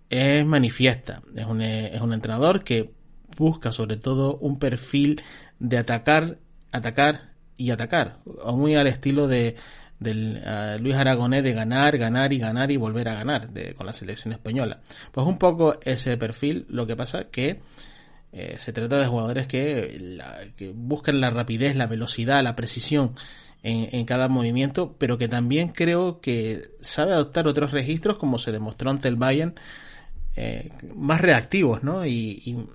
es manifiesta. Es un, es un entrenador que busca sobre todo un perfil de atacar, atacar y atacar, muy al estilo de del Luis Aragonés de ganar, ganar y ganar y volver a ganar con la selección española. Pues un poco ese perfil, lo que pasa que eh, se trata de jugadores que, buscan la rapidez, la velocidad, la precisión en, cada movimiento, pero que también creo que sabe adoptar otros registros, como se demostró ante el Bayern, eh, más reactivos, ¿no? y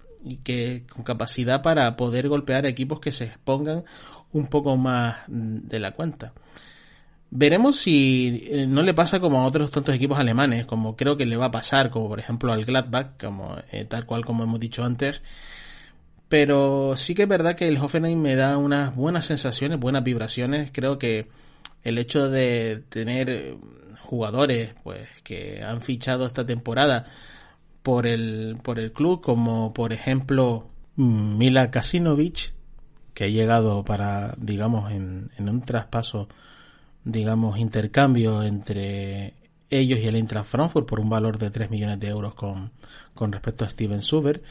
que con capacidad para poder golpear equipos que se expongan un poco más de la cuenta. Veremos si eh, no le pasa como a otros tantos equipos alemanes, como creo que le va a pasar, como por ejemplo al Gladbach, como eh, tal cual como hemos dicho antes. Pero sí que es verdad que el Hoffenheim me da unas buenas sensaciones, buenas vibraciones. Creo que el hecho de tener eh, jugadores pues que han fichado esta temporada por el, por el club, como por ejemplo Mila Kasinovic, que ha llegado para, digamos, en, en un traspaso digamos, intercambio entre ellos y el Eintracht Frankfurt por un valor de 3 millones de euros con, con respecto a Steven Suber,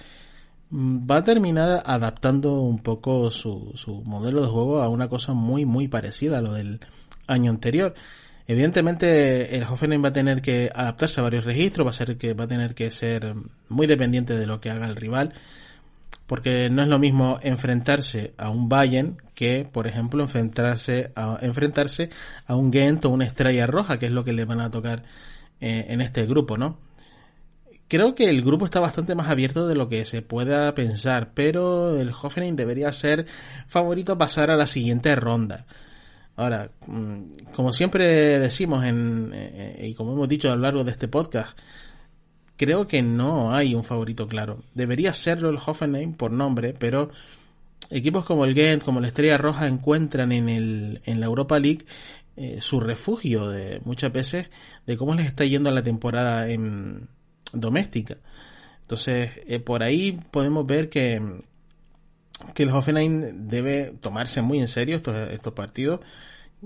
mm, va a terminar adaptando un poco su, su modelo de juego a una cosa muy, muy parecida a lo del año anterior. Evidentemente, el Hoffenheim va a tener que adaptarse a varios registros, va a ser que va a tener que ser muy dependiente de lo que haga el rival, porque no es lo mismo enfrentarse a un Bayern que, por ejemplo, enfrentarse a, enfrentarse a un Ghent o una Estrella Roja, que es lo que le van a tocar eh, en este grupo, ¿no? Creo que el grupo está bastante más abierto de lo que se pueda pensar, pero el Hoffenheim debería ser favorito a pasar a la siguiente ronda. Ahora, mm, como siempre decimos en, eh, y como hemos dicho a lo largo de este podcast, creo que no hay un favorito claro. Debería serlo el Hoffenheim por nombre, pero equipos como el Ghent, como la Estrella Roja encuentran en, el, en la Europa League eh, su refugio de muchas veces de cómo les está yendo la temporada en doméstica. Entonces, eh, por ahí podemos ver que, que el Hoffenheim debe tomarse muy en serio estos, estos partidos,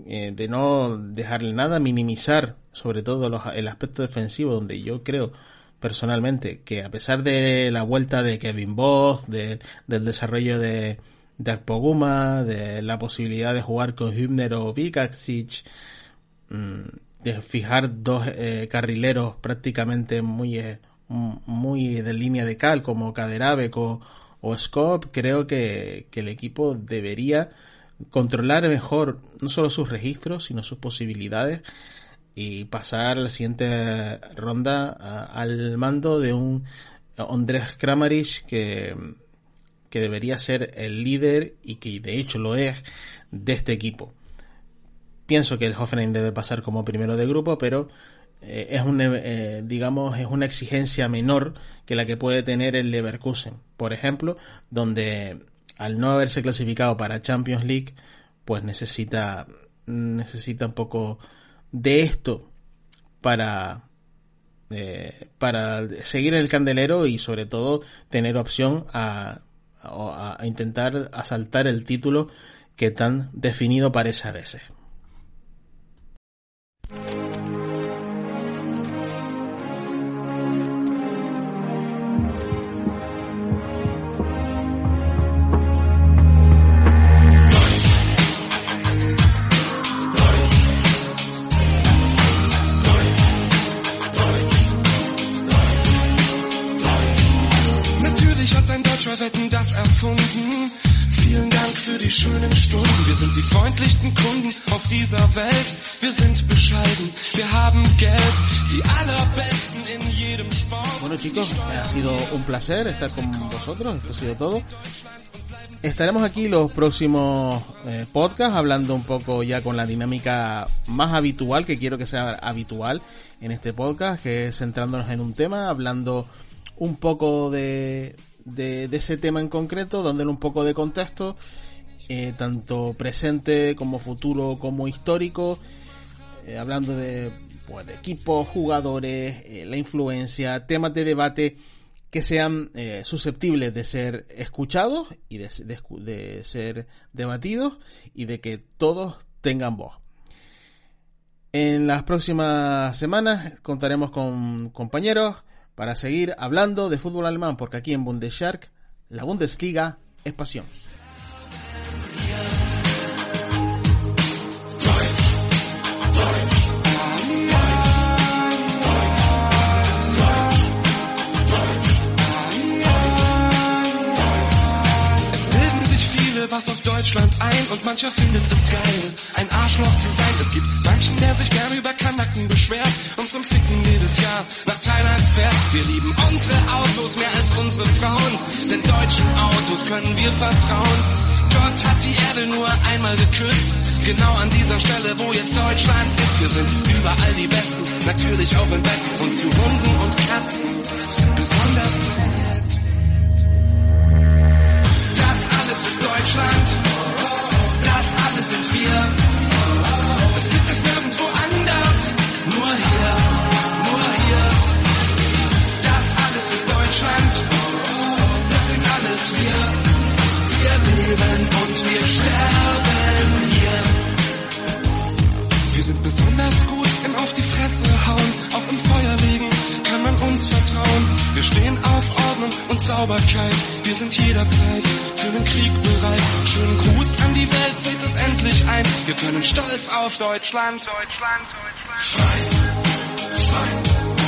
eh, de no dejarle nada, minimizar sobre todo el aspecto defensivo, donde yo creo personalmente que a pesar de la vuelta de Kevin Boss, de, del desarrollo de, de Akpoguma, de la posibilidad de jugar con Hübner o Vikacic, mm, de fijar dos eh, carrileros prácticamente muy, eh, muy de línea de cal como Kaderabek o, Skop, creo que, que el equipo debería controlar mejor no solo sus registros, sino sus posibilidades y pasar la siguiente ronda al mando de un Andrés Kramaric que, que debería ser el líder y que de hecho lo es de este equipo. Pienso que el Hoffenheim debe pasar como primero de grupo, pero eh, es un, eh, digamos, es una exigencia menor que la que puede tener el Leverkusen, por ejemplo, donde al no haberse clasificado para Champions League, pues necesita, necesita un poco de esto para, eh, para seguir el candelero y sobre todo tener opción a, a, intentar asaltar el título que tan definido parece a veces. Erfunden. Vielen Dank für die schönen Stunden. Wir sind die freundlichsten Kunden auf dieser Welt. Wir sind bescheiden, wir haben Geld, die allerbesten in jedem Sport. Bueno chicos, ha sido un placer estar con vosotros. Esto ha sido todo. Estaremos aquí los próximos eh, podcasts hablando un poco ya con la dinámica más habitual, que quiero que sea habitual en este podcast, que es centrándonos en un tema, hablando un poco de, de, ese tema en concreto, dándole un poco de contexto, eh, tanto presente como futuro como histórico, eh, hablando de, pues, equipos, jugadores, eh, la influencia, temas de debate que sean susceptibles de ser escuchados y de, de ser debatidos y de que todos tengan voz. En las próximas semanas contaremos con compañeros para seguir hablando de fútbol alemán, porque aquí en Bundesjark la Bundesliga es pasión. Was auf Deutschland ein und mancher findet es geil, ein Arschloch zu sein. Es gibt manchen, der sich gern über Kanacken beschwert und zum Ficken jedes Jahr nach Thailand fährt. Wir lieben unsere Autos mehr als unsere Frauen, denn deutschen Autos können wir vertrauen. Gott hat die Erde nur einmal geküsst, genau an dieser Stelle, wo jetzt Deutschland ist. Wir sind überall die Besten, natürlich auch im Bett und zu Hunden und Katzen Das alles sind wir. Es gibt es nirgendwo anders, nur hier, nur hier. Das alles ist Deutschland, das sind alles wir. Wir leben und wir sterben hier. Wir sind besonders gut im Auf die Fresse hauen, auch im Feuer liegen kann man uns vertrauen. Wir stehen auf Ordnung und Sauberkeit. Wir sind jederzeit für den Krieg bereit. Schönen Gruß an die Welt, seht es endlich ein. Wir können stolz auf Deutschland, Deutschland, Deutschland. Schreien, schreien.